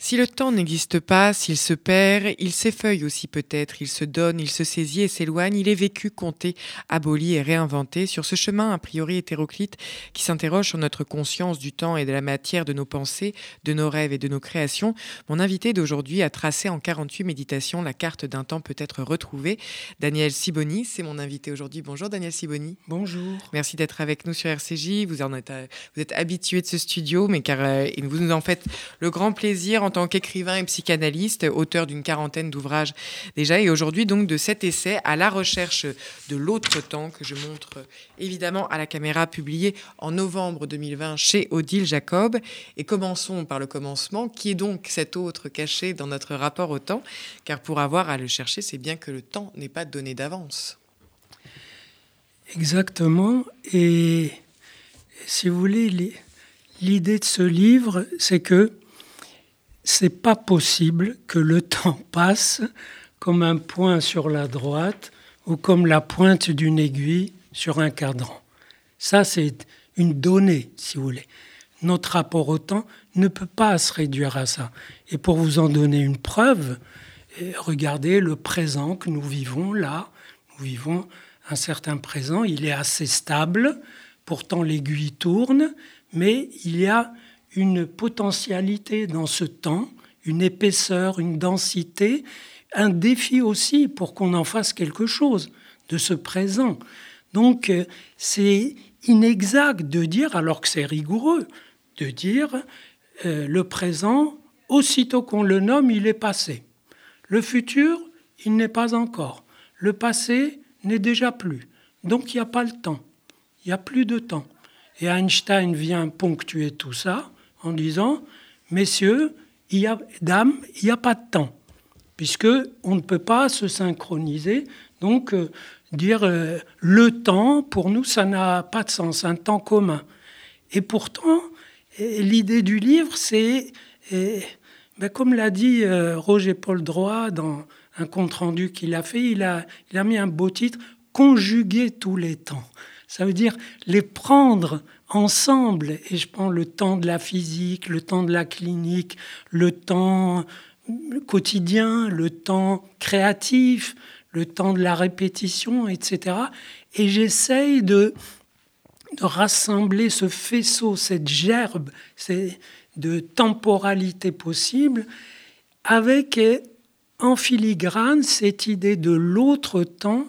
Si le temps n'existe pas, s'il se perd, il s'effeuille aussi peut-être, il se donne, il se saisit et s'éloigne, il est vécu, compté, aboli et réinventé sur ce chemin a priori hétéroclite qui s'interroge sur notre conscience du temps et de la matière de nos pensées, de nos rêves et de nos créations. Mon invité d'aujourd'hui a tracé en 48 méditations la carte d'un temps peut-être retrouvé. Daniel Siboni, c'est mon invité aujourd'hui. Bonjour Daniel Siboni. Bonjour. Merci d'être avec nous sur RCJ. Vous, en êtes, vous êtes habitué de ce studio, mais car euh, vous nous en faites le grand plaisir en tant qu'écrivain et psychanalyste, auteur d'une quarantaine d'ouvrages déjà, et aujourd'hui donc de cet essai à la recherche de l'autre temps que je montre évidemment à la caméra, publié en novembre 2020 chez Odile Jacob. Et commençons par le commencement, qui est donc cet autre caché dans notre rapport au temps, car pour avoir à le chercher, c'est bien que le temps n'est pas donné d'avance. Exactement, et si vous voulez, l'idée de ce livre, c'est que c'est pas possible que le temps passe comme un point sur la droite ou comme la pointe d'une aiguille sur un cadran. Ça, c'est une donnée, si vous voulez. Notre rapport au temps ne peut pas se réduire à ça. Et pour vous en donner une preuve, eh, regardez le présent que nous vivons là. Nous vivons un certain présent, il est assez stable, pourtant l'aiguille tourne, mais il y a une potentialité dans ce temps, une épaisseur, une densité, un défi aussi pour qu'on en fasse quelque chose de ce présent. Donc euh, c'est inexact de dire, alors que c'est rigoureux, de dire euh, le présent, aussitôt qu'on le nomme, il est passé. Le futur, il n'est pas encore. Le passé n'est déjà plus. Donc il n'y a pas le temps. Il n'y a plus de temps. Et Einstein vient ponctuer tout ça en disant, messieurs, il y a, dames, il n'y a pas de temps, puisque on ne peut pas se synchroniser. Donc, euh, dire euh, le temps, pour nous, ça n'a pas de sens, un temps commun. Et pourtant, l'idée du livre, c'est, ben, comme l'a dit euh, Roger Paul Droit dans un compte-rendu qu'il a fait, il a, il a mis un beau titre, Conjuguer tous les temps. Ça veut dire les prendre ensemble. Et je prends le temps de la physique, le temps de la clinique, le temps quotidien, le temps créatif, le temps de la répétition, etc. Et j'essaye de, de rassembler ce faisceau, cette gerbe de temporalité possible avec en filigrane cette idée de l'autre temps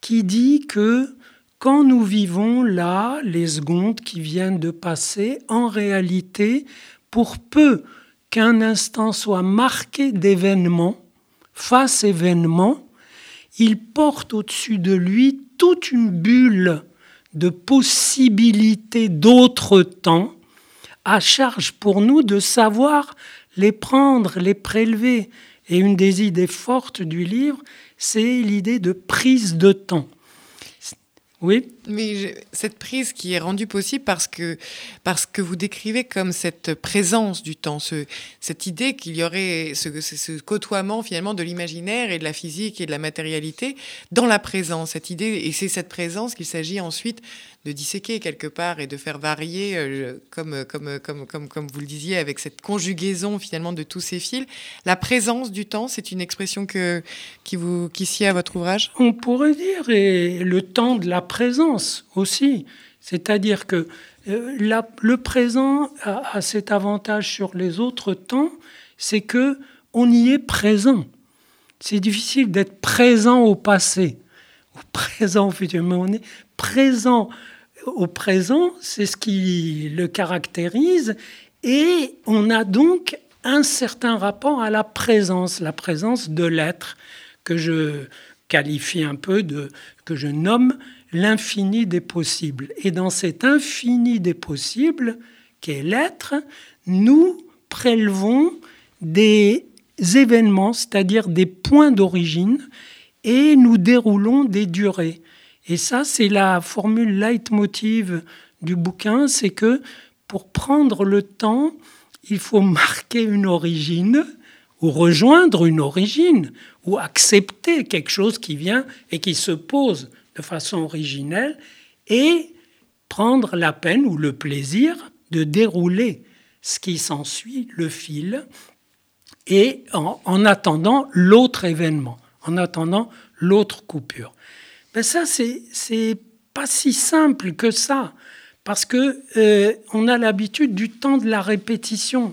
qui dit que quand nous vivons là, les secondes qui viennent de passer, en réalité, pour peu qu'un instant soit marqué d'événements, face événement, il porte au-dessus de lui toute une bulle de possibilités d'autres temps, à charge pour nous de savoir les prendre, les prélever. Et une des idées fortes du livre, c'est l'idée de prise de temps. Oui. Mais cette prise qui est rendue possible parce que, parce que vous décrivez comme cette présence du temps, ce, cette idée qu'il y aurait ce, ce, côtoiement finalement de l'imaginaire et de la physique et de la matérialité dans la présence, cette idée, et c'est cette présence qu'il s'agit ensuite de disséquer quelque part et de faire varier, euh, comme, comme, comme, comme, comme vous le disiez, avec cette conjugaison finalement de tous ces fils. La présence du temps, c'est une expression que, qui, vous, qui sied à votre ouvrage? On pourrait dire, et le temps de la présence aussi. C'est-à-dire que euh, le présent a, a, cet avantage sur les autres temps, c'est que on y est présent. C'est difficile d'être présent au passé, présent au futur, mais on est présent au présent, c'est ce qui le caractérise, et on a donc un certain rapport à la présence, la présence de l'être, que je qualifie un peu de, que je nomme l'infini des possibles. Et dans cet infini des possibles, qu'est l'être, nous prélevons des événements, c'est-à-dire des points d'origine, et nous déroulons des durées. Et ça, c'est la formule leitmotiv du bouquin, c'est que pour prendre le temps, il faut marquer une origine ou rejoindre une origine ou accepter quelque chose qui vient et qui se pose de façon originelle et prendre la peine ou le plaisir de dérouler ce qui s'ensuit, le fil, et en, attendant l'autre événement, en attendant l'autre coupure. Ben ça, c'est pas si simple que ça, parce que euh, on a l'habitude du temps de la répétition.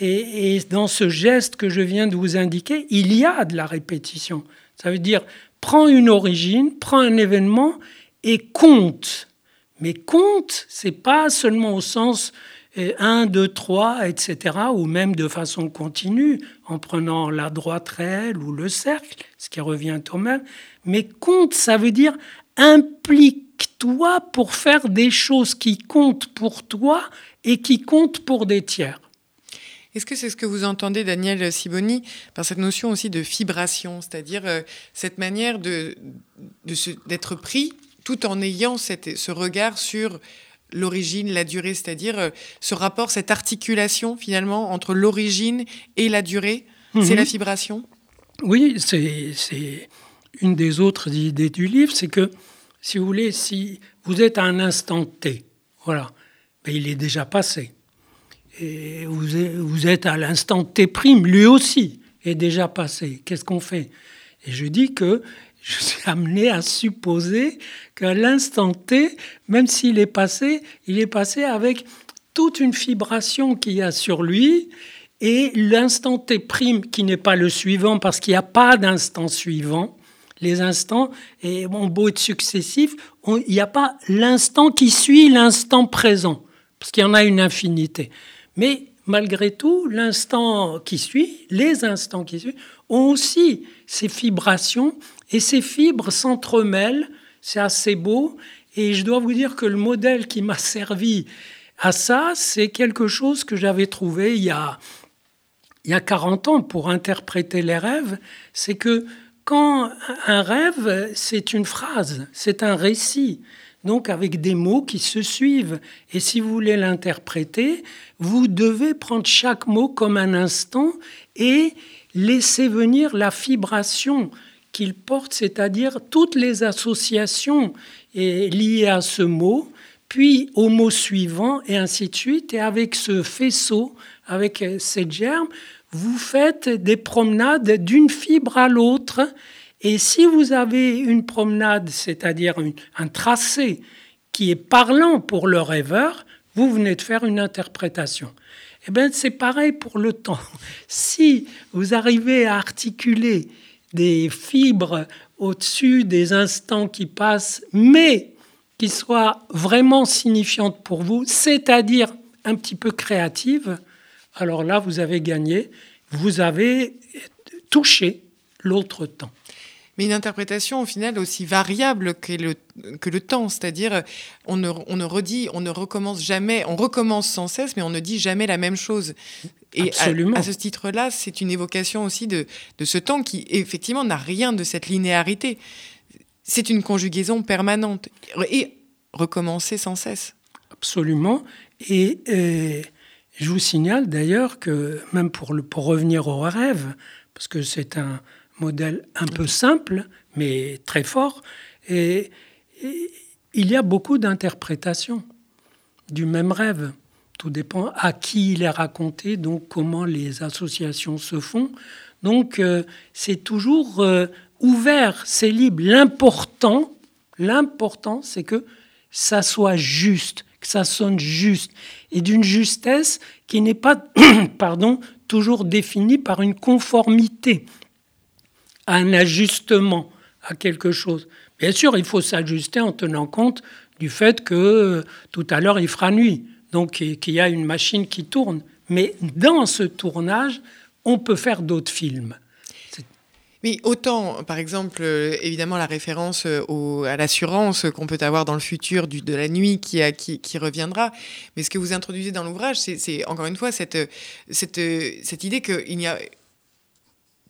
Et, et, dans ce geste que je viens de vous indiquer, il y a de la répétition. Ça veut dire, prends une origine, prends un événement et compte. Mais compte, c'est pas seulement au sens 1, 2, 3, etc., ou même de façon continue, en prenant la droite réelle ou le cercle, ce qui revient au même. Mais compte, ça veut dire implique-toi pour faire des choses qui comptent pour toi et qui comptent pour des tiers. Est-ce que c'est ce que vous entendez, Daniel Siboni, par cette notion aussi de vibration, c'est-à-dire euh, cette manière de, d'être pris tout en ayant cette, ce regard sur l'origine, la durée, c'est-à-dire euh, ce rapport, cette articulation finalement entre l'origine et la durée, c'est mhm. la vibration Oui, c'est une des autres idées du livre, c'est que, si vous voulez, si vous êtes à un instant T, voilà, ben, il est déjà passé. Et vous êtes, vous êtes à l'instant T', lui aussi est déjà passé. Qu'est-ce qu'on fait? Et je dis que je suis amené à supposer qu'à l'instant T, même s'il est passé, il est passé avec toute une vibration qu'il y a sur lui et l'instant T prime qui n'est pas le suivant parce qu'il n'y a pas d'instant suivant. Les instants, et bon, beau être successif, il n'y a pas l'instant qui suit l'instant présent, parce qu'il y en a une infinité. Mais malgré tout, l'instant qui suit, les instants qui suivent, ont aussi ces vibrations et ces fibres s'entremêlent. C'est assez beau. Et je dois vous dire que le modèle qui m'a servi à ça, c'est quelque chose que j'avais trouvé il y, a, il y a 40 ans pour interpréter les rêves. C'est que quand un rêve, c'est une phrase, c'est un récit donc avec des mots qui se suivent. Et si vous voulez l'interpréter, vous devez prendre chaque mot comme un instant et laisser venir la vibration qu'il porte, c'est-à-dire toutes les associations liées à ce mot, puis au mot suivant, et ainsi de suite. Et avec ce faisceau, avec cette germe, vous faites des promenades d'une fibre à l'autre et si vous avez une promenade, c'est-à-dire un tracé qui est parlant pour le rêveur, vous venez de faire une interprétation. Eh bien, c'est pareil pour le temps. Si vous arrivez à articuler des fibres au-dessus des instants qui passent, mais qui soient vraiment signifiantes pour vous, c'est-à-dire un petit peu créatives, alors là, vous avez gagné, vous avez touché l'autre temps mais une interprétation au final aussi variable que le, que le temps, c'est-à-dire on ne, on ne redit, on ne recommence jamais, on recommence sans cesse, mais on ne dit jamais la même chose. Et à, ce titre-là, c'est une évocation aussi de, de ce temps qui effectivement n'a rien de cette linéarité. C'est une conjugaison permanente et recommencer sans cesse. Absolument. Et, et je vous signale d'ailleurs que même pour, le, pour revenir au rêve, parce que c'est un, modèle un peu simple, mais très fort. Et, il y a beaucoup d'interprétations du même rêve. Tout dépend à qui il est raconté, donc comment les associations se font. Donc euh, c'est toujours euh, ouvert, c'est libre. L'important, l'important, c'est que ça soit juste, que ça sonne juste, et d'une justesse qui n'est pas, pardon, toujours définie par une conformité un ajustement à quelque chose. Bien sûr, il faut s'ajuster en tenant compte du fait que euh, tout à l'heure il fera nuit, donc qu'il y a une machine qui tourne. Mais dans ce tournage, on peut faire d'autres films. Oui, autant, par exemple, euh, évidemment, la référence euh, à l'assurance qu'on peut avoir dans le futur de la nuit qui, reviendra. Mais ce que vous introduisez dans l'ouvrage, c'est encore une fois cette, cette, cette idée qu'il n'y a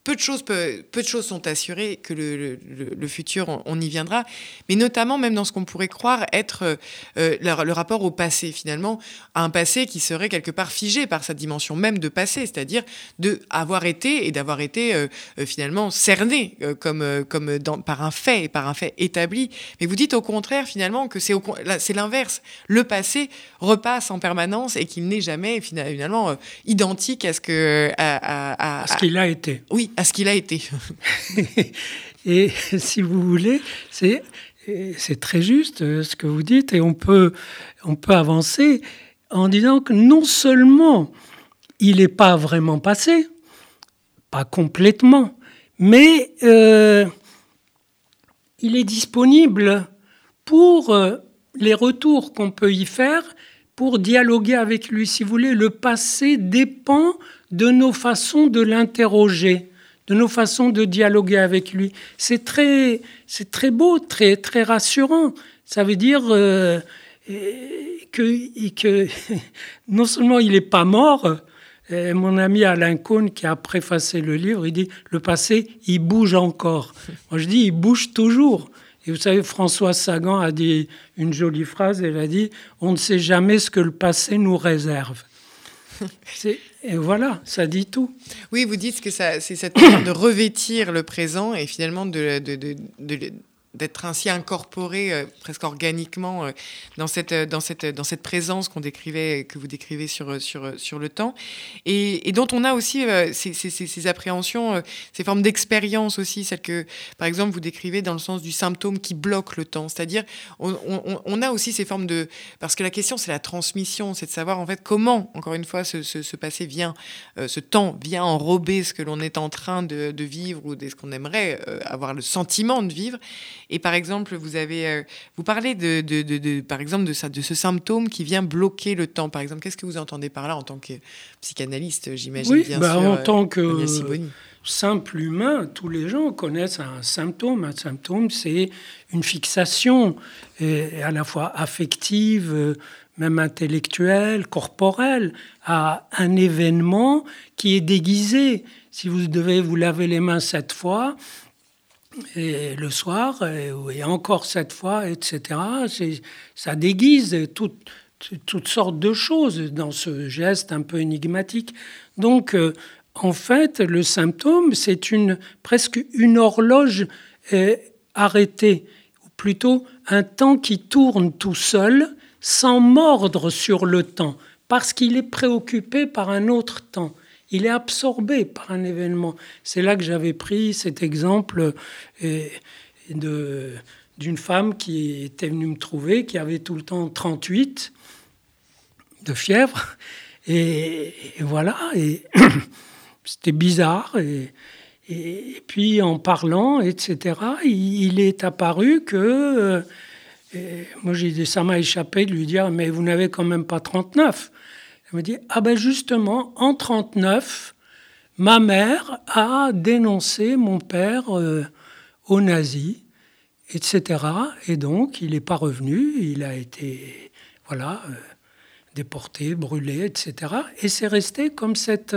peu de choses, peu, de choses sont assurées que le, le, futur, on, y viendra, mais notamment même dans ce qu'on pourrait croire être euh, le, rapport au passé, finalement, un passé qui serait quelque part figé par sa dimension même de passé, c'est-à-dire de avoir été et d'avoir été euh, euh, finalement cerné comme, comme dans, par un fait et par un fait établi. Mais vous dites au contraire finalement que c'est l'inverse. Le passé repasse en permanence et qu'il n'est jamais finalement identique à ce que à, à ce qu'il a été. Oui, à ce qu'il a été. et si vous voulez, c'est très juste euh, ce que vous dites et on peut on peut avancer en disant que non seulement il n'est pas vraiment passé, pas complètement, mais euh, il est disponible pour euh, les retours qu'on peut y faire pour dialoguer avec lui. Si vous voulez, le passé dépend de nos façons de l'interroger, de nos façons de dialoguer avec lui. C'est très, c'est très beau, très, très rassurant. Ça veut dire euh, que, que non seulement il n'est pas mort, euh, mon ami Alain Cohn, qui a préfacé le livre, il dit le passé, il bouge encore. Moi, je dis il bouge toujours. Et vous savez, François Sagan a dit une jolie phrase, elle a dit On ne sait jamais ce que le passé nous réserve. Et voilà, ça dit tout. Oui, vous dites que c'est cette manière de revêtir le présent et finalement de, de, de, de d'être ainsi incorporé euh, presque organiquement euh, dans, cette, euh, dans, cette, dans cette présence qu'on décrivait, que vous décrivez sur, sur, sur le temps, et, dont on a aussi ces, ces, appréhensions, ces formes d'expérience aussi, celles que, par exemple, vous décrivez dans le sens du symptôme qui bloque le temps. C'est-à-dire, on, a aussi ces formes de... Parce que la question, c'est la transmission, c'est de savoir en fait comment, encore une fois, ce, ce, passé vient, ce temps vient enrober ce que l'on est en train de, de vivre ou ce qu'on aimerait avoir le sentiment de vivre. Et par exemple, vous avez, euh, vous parlez de, de, de, par exemple, de ça, de ce symptôme qui vient bloquer le temps. Par exemple, qu'est-ce que vous entendez par là en tant que psychanalyste, j'imagine Oui, bah, en euh, tant que simple humain, tous les gens connaissent un symptôme. Un symptôme, c'est une fixation et à la fois affective, euh, même intellectuelle, corporelle, à un événement qui est déguisé. Si vous devez vous laver les mains cette fois, et le soir, et, encore cette fois, etc. Ça déguise toutes, sortes de choses dans ce geste un peu énigmatique. Donc, euh, en fait, le symptôme, c'est une, presque une horloge euh, arrêtée, ou plutôt un temps qui tourne tout seul, sans mordre sur le temps, parce qu'il est préoccupé par un autre temps il est absorbé par un événement. C'est là que j'avais pris cet exemple euh, d'une femme qui était venue me trouver, qui avait tout le temps 38 de fièvre. Et, voilà, et c'était bizarre. Et, puis en parlant, etc., il, est apparu que... Euh, moi, j'ai ça m'a échappé de lui dire, mais vous n'avez quand même pas 39. Elle me dit Ah ben justement, en 39, ma mère a dénoncé mon père euh, aux nazis, etc. Et donc, il n'est pas revenu, il a été voilà, euh, déporté, brûlé, etc. Et c'est resté comme, cette,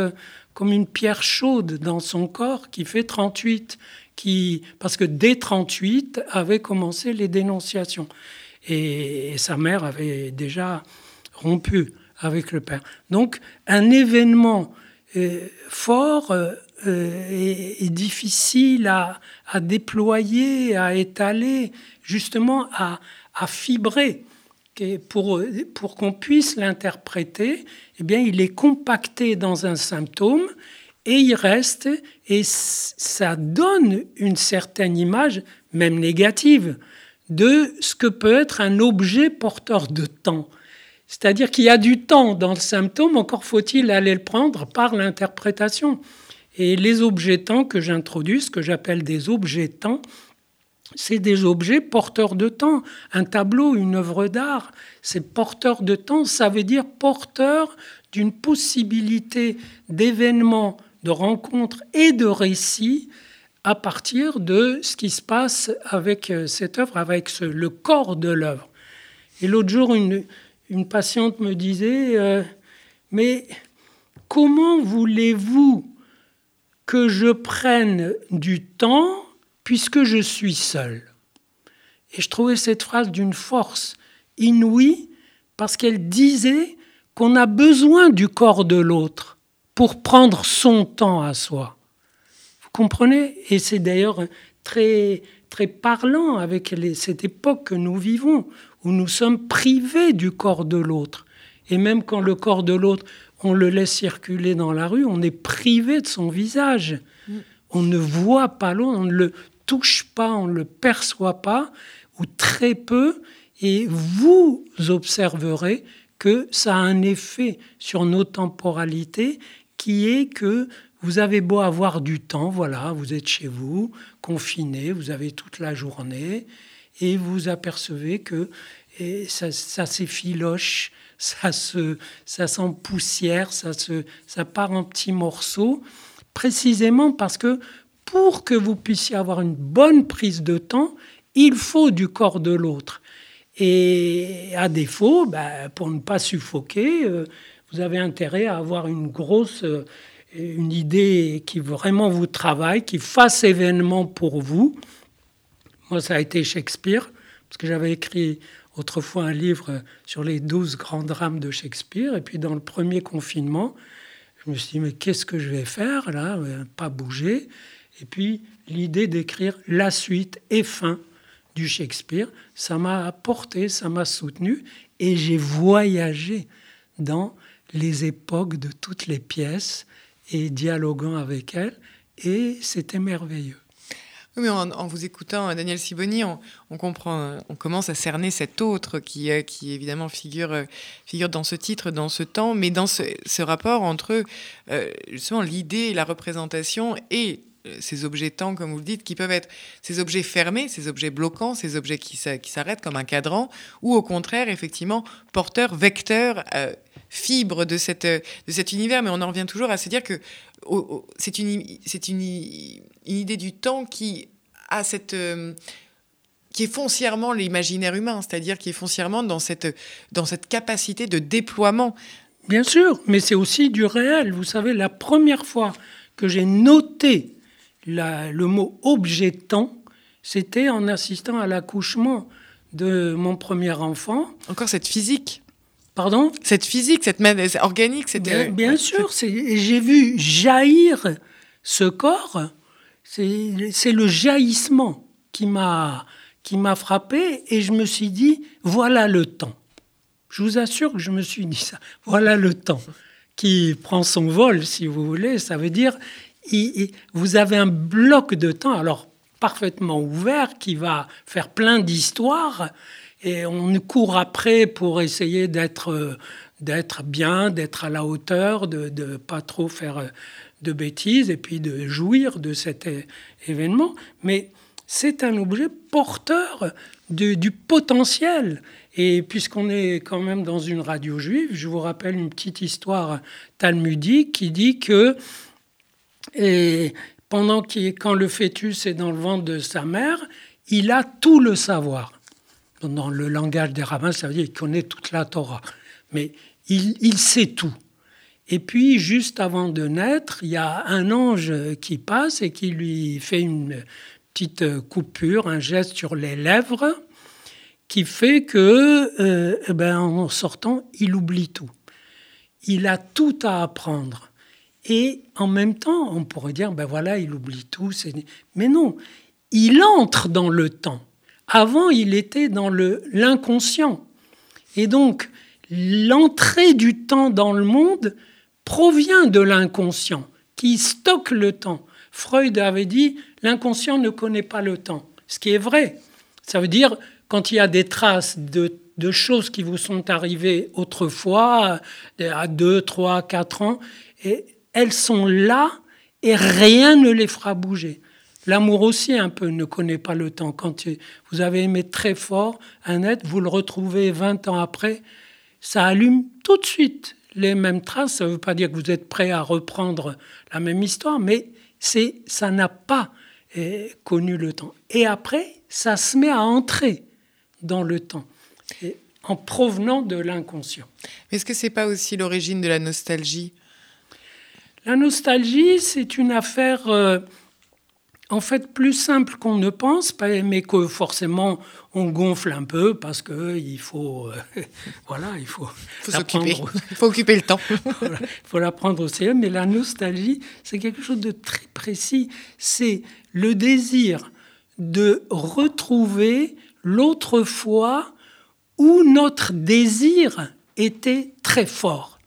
comme une pierre chaude dans son corps qui fait 38. Qui, parce que dès 38 avaient commencé les dénonciations. et sa mère avait déjà rompu avec le Père. Donc un événement euh, fort euh, euh, et, difficile à, déployer, à étaler, justement à, à fibrer. Pour, pour qu'on puisse l'interpréter, eh bien, il est compacté dans un symptôme et il reste, et ça donne une certaine image, même négative, de ce que peut être un objet porteur de temps. C'est-à-dire qu'il y a du temps dans le symptôme, encore faut-il aller le prendre par l'interprétation. Et les objets temps que j'introduis, ce que j'appelle des objets temps, c'est des objets porteurs de temps. Un tableau, une œuvre d'art, c'est porteur de temps, ça veut dire porteur d'une possibilité d'événements, de rencontres et de récits à partir de ce qui se passe avec euh, cette œuvre, avec le corps de l'œuvre. Et l'autre jour, une, une patiente me disait, euh, mais comment voulez-vous que je prenne du temps puisque je suis seul. Et je trouvais cette phrase d'une force inouïe parce qu'elle disait qu'on a besoin du corps de l'autre pour prendre son temps à soi. Vous comprenez? Et c'est d'ailleurs très, très parlant avec cette époque que nous vivons, où nous sommes privés du corps de l'autre. Et même quand le corps de l'autre, on le laisse circuler dans la rue, on est privé de son visage. On ne voit pas l'autre, on ne le touche pas, on ne le perçoit pas, ou très peu, et vous observerez que ça a un effet sur nos temporalités qui est que vous avez beau avoir du temps, voilà, vous êtes chez vous, confiné, vous avez toute la journée, et vous apercevez que ça, s'effiloche, ça se, ça s'empoussière, ça se, ça part en petits morceaux, précisément parce que pour que vous puissiez avoir une bonne prise de temps, il faut du corps de l'autre. Et à défaut, bah, pour ne pas suffoquer, euh, vous avez intérêt à avoir une grosse, euh, une idée qui vraiment vous travaille, qui fasse événement pour vous. Moi, ça a été Shakespeare, parce que j'avais écrit autrefois un livre sur les douze grands drames de Shakespeare. Et puis dans le premier confinement, je me suis dit, mais qu'est-ce que je vais faire là Pas bouger? Et puis l'idée d'écrire la suite et fin du Shakespeare, ça m'a apporté, ça m'a soutenu. Et j'ai voyagé dans les époques de toutes les pièces et dialoguant avec elles. Et c'était merveilleux. Oui, en, vous écoutant, Daniel Siboni, on, comprend, on commence à cerner cet autre qui, euh, qui évidemment figure, euh, figure dans ce titre, dans ce temps, mais dans ce, rapport entre euh, justement l'idée, la représentation et ces objets temps, comme vous le dites, qui peuvent être ces objets fermés, ces objets bloquants, ces objets qui, s'arrêtent comme un cadran, ou au contraire, effectivement, porteurs, vecteurs, fibres de, cette, de cet univers. Mais on en revient toujours à se dire que c'est une, c'est une, une, idée du temps qui a cette euh, qui est foncièrement l'imaginaire humain, c'est-à-dire qui est foncièrement dans cette, dans cette capacité de déploiement. Bien sûr, mais c'est aussi du réel. Vous savez, la première fois que j'ai noté la, le mot objet temps, c'était en assistant à l'accouchement de mon premier enfant. Encore cette physique. Pardon Cette physique, cette organique, c'est bien, bien sûr. J'ai vu jaillir ce corps. C'est le jaillissement qui m'a qui m'a frappé et je me suis dit voilà le temps. Je vous assure que je me suis dit ça. Voilà le temps qui prend son vol, si vous voulez. Ça veut dire vous avez un bloc de temps, alors parfaitement ouvert, qui va faire plein d'histoires et on court après pour essayer d'être d'être bien, d'être à la hauteur, de ne pas trop faire de bêtises et puis de jouir de cet événement. Mais c'est un objet porteur du potentiel. Et puisqu'on est quand même dans une radio juive, je vous rappelle une petite histoire talmudique qui dit que pendant qu'il, quand le fœtus est dans le ventre de sa mère, il a tout le savoir dans le langage des rabbins, ça veut dire qu'il connaît toute la Torah. Mais il, sait tout. Et puis, juste avant de naître, il y a un ange qui passe et qui lui fait une petite coupure, un geste sur les lèvres, qui fait que, euh, eh ben, en sortant, il oublie tout. Il a tout à apprendre. Et en même temps, on pourrait dire, ben voilà, il oublie tout. Mais non, il entre dans le temps. Avant, il était dans l'inconscient. Et donc, l'entrée du temps dans le monde provient de l'inconscient, qui stocke le temps. Freud avait dit, l'inconscient ne connaît pas le temps, ce qui est vrai. Ça veut dire, quand il y a des traces de, de choses qui vous sont arrivées autrefois, à 2, 3, 4 ans, et elles sont là et rien ne les fera bouger. L'amour aussi, un peu, ne connaît pas le temps. Quand vous avez aimé très fort un être, vous le retrouvez 20 ans après, ça allume tout de suite les mêmes traces. Ça ne veut pas dire que vous êtes prêt à reprendre la même histoire, mais ça n'a pas eh, connu le temps. Et après, ça se met à entrer dans le temps, en provenant de l'inconscient. Est-ce que c'est pas aussi l'origine de la nostalgie? La nostalgie, c'est une affaire euh, en fait plus simple qu'on ne pense, mais que forcément on gonfle un peu parce que il faut, euh, voilà, il faut, faut s'occuper, il faut occuper le temps. il faut l'apprendre au sérieux. Mais la nostalgie, c'est quelque chose de très précis. C'est le désir de retrouver l'autre fois où notre désir était très fort,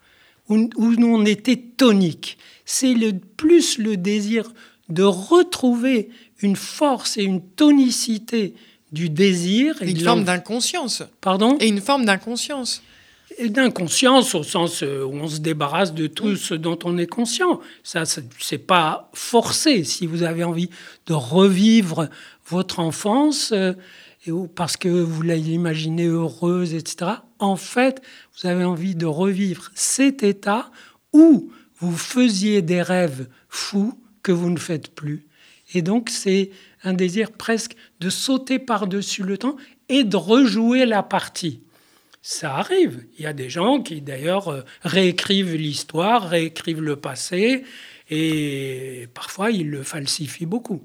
où, où on était tonique. C'est le plus le désir de retrouver une force et une tonicité du désir. Et une forme d'inconscience. Pardon Et une forme d'inconscience. D'inconscience au sens euh, où on se débarrasse de tout ce dont on est conscient. Ça, c'est pas forcé. Si vous avez envie de revivre votre enfance, euh, parce que vous l'imaginez heureuse, etc., en fait, vous avez envie de revivre cet état où vous faisiez des rêves fous que vous ne faites plus. Et donc, c'est un désir presque de sauter par-dessus le temps et de rejouer la partie. Ça arrive. Il y a des gens qui, d'ailleurs, euh, réécrivent l'histoire, réécrivent le passé, et parfois, ils le falsifient beaucoup.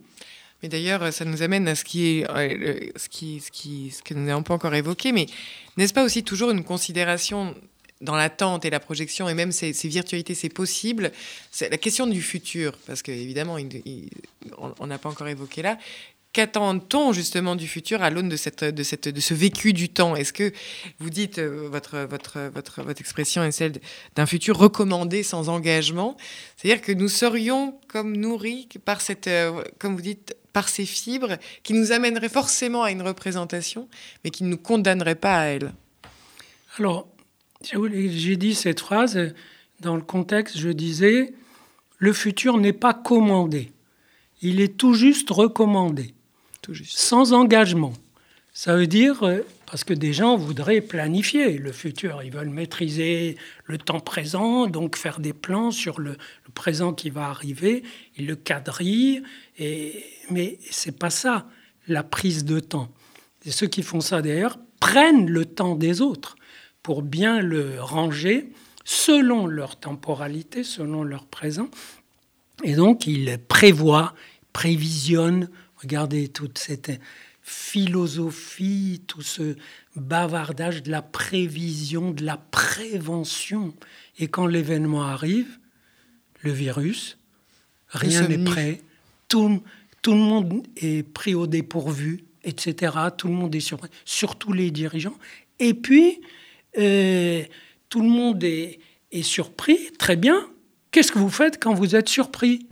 Mais d'ailleurs, ça nous amène à ce qui est euh, ce qui, ce qui, ce que nous n'avons pas encore évoqué. Mais n'est-ce pas aussi toujours une considération dans l'attente et la projection, et même ces, virtualités, c'est possible. C'est la question du futur, parce qu'évidemment, on n'a pas encore évoqué là. Qu'attend-on justement du futur à l'aune de, cette, de, cette, de ce vécu du temps? Est-ce que vous dites, euh, votre, votre, votre, votre expression est celle d'un futur recommandé sans engagement? C'est-à-dire que nous serions comme nourris par cette, euh, comme vous dites, par ces fibres qui nous amèneraient forcément à une représentation, mais qui ne nous condamneraient pas à elle? Alors, j'ai dit cette phrase dans le contexte, je disais, le futur n'est pas commandé, il est tout juste recommandé, tout juste. sans engagement. Ça veut dire, euh, parce que des gens voudraient planifier le futur, ils veulent maîtriser le temps présent, donc faire des plans sur le, présent qui va arriver, ils le quadrillent, et, mais c'est pas ça la prise de temps. Et ceux qui font ça d'ailleurs prennent le temps des autres pour bien le ranger selon leur temporalité, selon leur présent. Et donc, ils prévoient, prévisionnent. Regardez toute cette philosophie, tout ce bavardage de la prévision, de la prévention. Et quand l'événement arrive, le virus, rien n'est prêt, tout, tout le monde est pris au dépourvu, etc. Tout le monde est surpris, surtout les dirigeants. Et puis, tout le monde est, surpris, très bien. Qu'est-ce que vous faites quand vous êtes surpris?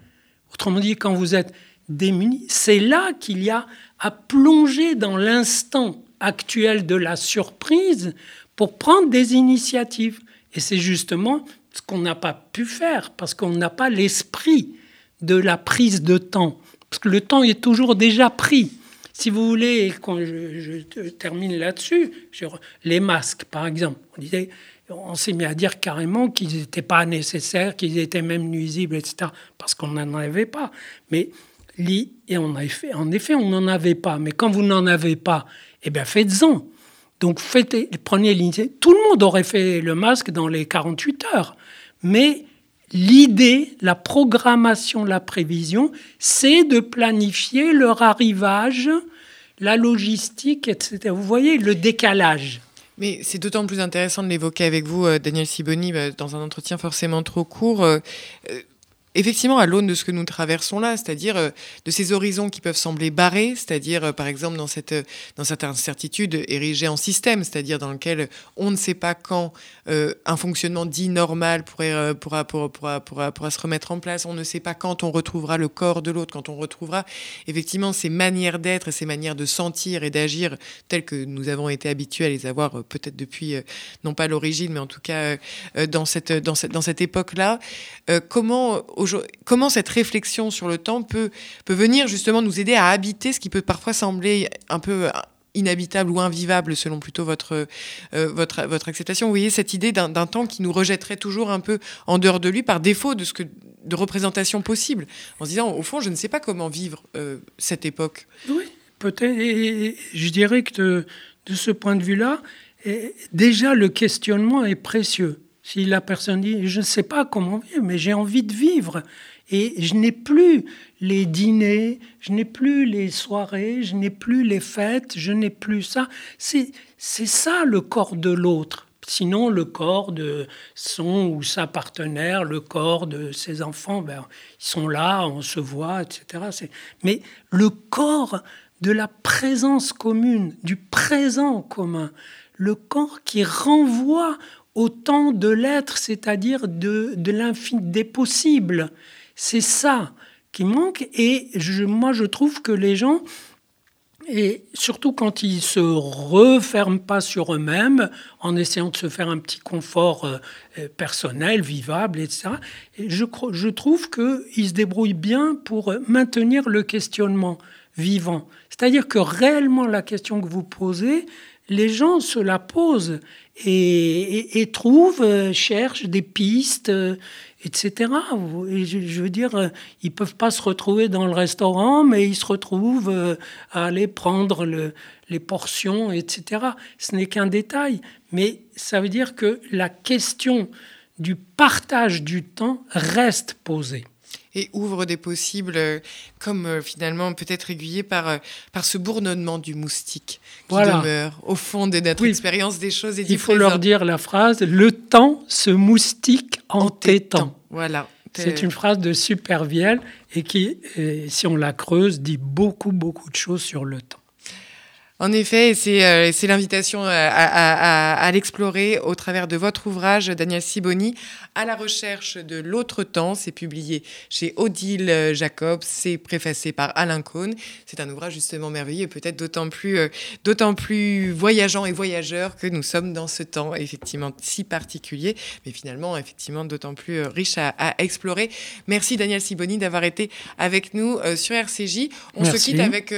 Autrement dit, quand vous êtes démuni, c'est là qu'il y a à plonger dans l'instant actuel de la surprise pour prendre des initiatives. Et c'est justement ce qu'on n'a pas pu faire, parce qu'on n'a pas l'esprit de la prise de temps. Parce que le temps est toujours déjà pris. Si vous voulez, quand je, termine là-dessus, sur les masques, par exemple, on disait, on s'est mis à dire carrément qu'ils n'étaient pas nécessaires, qu'ils étaient même nuisibles, etc., parce qu'on n'en avait pas. Mais et on en effet, on n'en avait pas. Mais quand vous n'en avez pas, eh bien, faites-en. Donc, prenez l'initiative. Tout le monde aurait fait le masque dans les 48 heures. Mais L'idée, la programmation, la prévision, c'est de planifier leur arrivage, la logistique, etc. Vous voyez le décalage. Mais c'est d'autant plus intéressant de l'évoquer avec vous, euh, Daniel Siboni, bah, dans un entretien forcément trop court. Effectivement, à l'aune de ce que nous traversons là, c'est-à-dire euh, de ces horizons qui peuvent sembler barrés, c'est-à-dire, euh, par exemple, dans cette, euh, dans cette incertitude érigée en système, c'est-à-dire dans lequel on ne sait pas quand un fonctionnement dit normal pourra, pourra, pourra, pourra, pourra, se remettre en place, on ne sait pas quand on retrouvera le corps de l'autre, quand on retrouvera effectivement ces manières d'être et ces manières de sentir et d'agir telles que nous avons été habitués à les avoir peut-être depuis, non pas l'origine, mais en tout cas dans cette, dans cette, dans cette époque-là. comment comment cette réflexion sur le temps peut, peut venir justement nous aider à habiter ce qui peut parfois sembler un peu inhabitable ou invivable selon plutôt votre, euh, votre, votre acceptation. Vous voyez cette idée d'un temps qui nous rejetterait toujours un peu en dehors de lui par défaut de, ce que, de représentation possible, en se disant au fond je ne sais pas comment vivre euh, cette époque. Oui, peut-être. Et je dirais que de ce point de vue-là, déjà le questionnement est précieux. Si la personne dit, je ne sais pas comment vivre, mais j'ai envie de vivre. Et je n'ai plus les dîners, je n'ai plus les soirées, je n'ai plus les fêtes, je n'ai plus ça. C'est ça le corps de l'autre. Sinon, le corps de son ou sa partenaire, le corps de ses enfants, ben, ils sont là, on se voit, etc. Mais le corps de la présence commune, du présent commun, le corps qui renvoie au temps de l'être, c'est-à-dire de, de l'infini, des possibles. C'est ça qui manque. Et je, moi, je trouve que les gens, et surtout quand ils se referment pas sur eux-mêmes, en essayant de se faire un petit confort euh, euh, personnel, vivable, etc., je, je trouve qu'ils se débrouillent bien pour maintenir le questionnement vivant. C'est-à-dire que réellement la question que vous posez, les gens se la posent et, trouvent, euh, cherchent des pistes, euh, etc. je, veux dire, euh, ils peuvent pas se retrouver dans le restaurant, mais ils se retrouvent à aller prendre les portions, etc. Ce n'est qu'un détail, mais ça veut dire que la question du partage du temps reste posée et ouvre des possibles, euh, comme euh, finalement peut-être aiguillé par, euh, par ce bourdonnement du moustique qui demeure au fond de notre expérience des choses et Il faut leur dire la phrase Le temps se moustique en, en Voilà. C'est une phrase de Supervielle et qui, si on la creuse, dit beaucoup, beaucoup de choses sur le temps. En effet, c'est euh, l'invitation à, l'explorer au travers de votre ouvrage, Daniel Siboni, à la recherche de l'autre temps. C'est publié chez Odile Jacob, c'est préfacé par Alain Cohn. C'est un ouvrage justement merveilleux, peut-être d'autant plus, euh, d'autant plus voyageant et voyageur que nous sommes dans ce temps effectivement si particulier, mais finalement effectivement d'autant plus euh, riche à, explorer. Merci Daniel Siboni d'avoir été avec nous sur RCJ. On se quitte avec,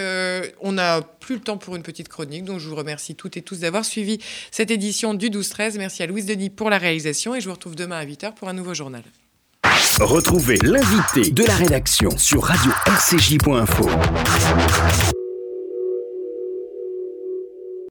on n'a plus le temps pour une petite chronique. Donc je vous remercie toutes et tous d'avoir suivi cette édition du 12-13. Merci à Louise Denis pour la réalisation et je vous retrouve demain à 8h pour un nouveau journal. Retrouvez l'invité de la rédaction sur radio-rcj.info.